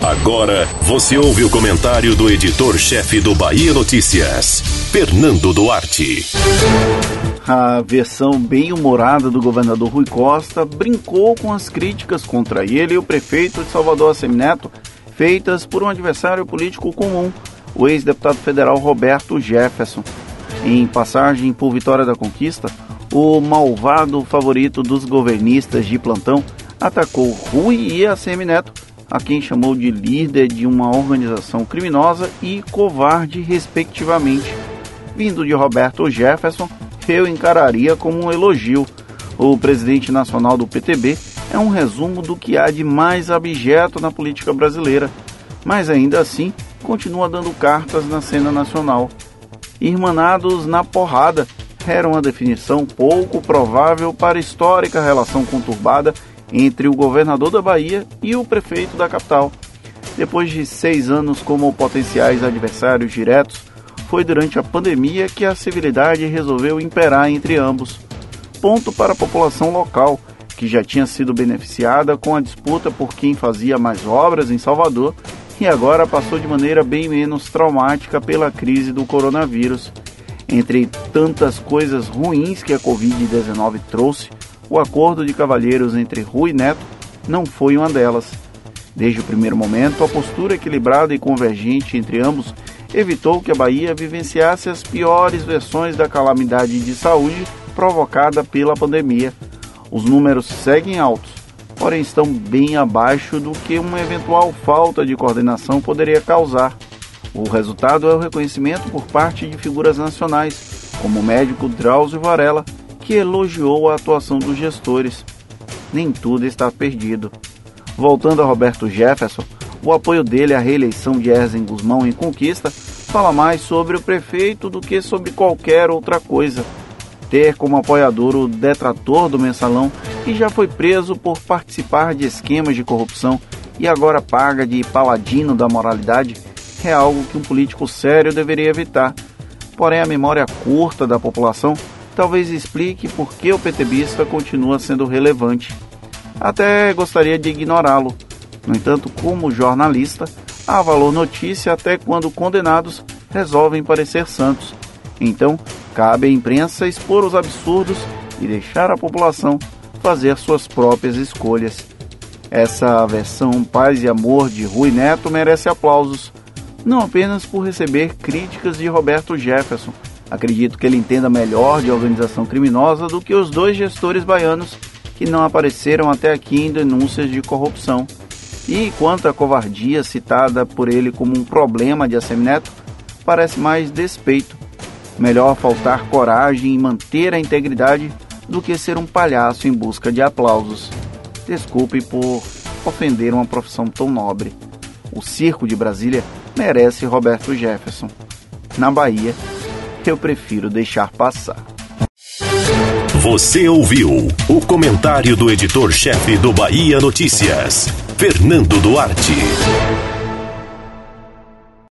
Agora você ouve o comentário do editor-chefe do Bahia Notícias, Fernando Duarte. A versão bem humorada do governador Rui Costa brincou com as críticas contra ele e o prefeito de Salvador Semineto, feitas por um adversário político comum, o ex-deputado federal Roberto Jefferson. Em passagem por Vitória da Conquista, o malvado favorito dos governistas de plantão atacou Rui e a Semineto, a quem chamou de líder de uma organização criminosa e covarde, respectivamente. Vindo de Roberto Jefferson, eu encararia como um elogio. O presidente nacional do PTB é um resumo do que há de mais abjeto na política brasileira, mas ainda assim continua dando cartas na cena nacional. Irmanados na porrada era uma definição pouco provável para a histórica relação conturbada entre o governador da Bahia e o prefeito da capital. Depois de seis anos como potenciais adversários diretos, foi durante a pandemia que a civilidade resolveu imperar entre ambos. Ponto para a população local, que já tinha sido beneficiada com a disputa por quem fazia mais obras em Salvador e agora passou de maneira bem menos traumática pela crise do coronavírus. Entre tantas coisas ruins que a Covid-19 trouxe, o acordo de cavalheiros entre Rui e Neto não foi uma delas. Desde o primeiro momento, a postura equilibrada e convergente entre ambos evitou que a Bahia vivenciasse as piores versões da calamidade de saúde provocada pela pandemia. Os números seguem altos, porém estão bem abaixo do que uma eventual falta de coordenação poderia causar. O resultado é o reconhecimento por parte de figuras nacionais, como o médico Drauzio Varela, que elogiou a atuação dos gestores. Nem tudo está perdido. Voltando a Roberto Jefferson, o apoio dele à reeleição de Erzen Guzmão em Conquista fala mais sobre o prefeito do que sobre qualquer outra coisa. Ter como apoiador o detrator do mensalão, que já foi preso por participar de esquemas de corrupção e agora paga de paladino da moralidade, é algo que um político sério deveria evitar. Porém, a memória curta da população talvez explique por que o PTBista continua sendo relevante. Até gostaria de ignorá-lo. No entanto, como jornalista, há valor notícia até quando condenados resolvem parecer santos. Então, cabe à imprensa expor os absurdos e deixar a população fazer suas próprias escolhas. Essa versão paz e amor de Rui Neto merece aplausos, não apenas por receber críticas de Roberto Jefferson, Acredito que ele entenda melhor de organização criminosa do que os dois gestores baianos que não apareceram até aqui em denúncias de corrupção. E quanto à covardia citada por ele como um problema de Assemineto, parece mais despeito. Melhor faltar coragem e manter a integridade do que ser um palhaço em busca de aplausos. Desculpe por ofender uma profissão tão nobre. O circo de Brasília merece Roberto Jefferson. Na Bahia, eu prefiro deixar passar. Você ouviu o comentário do editor-chefe do Bahia Notícias, Fernando Duarte.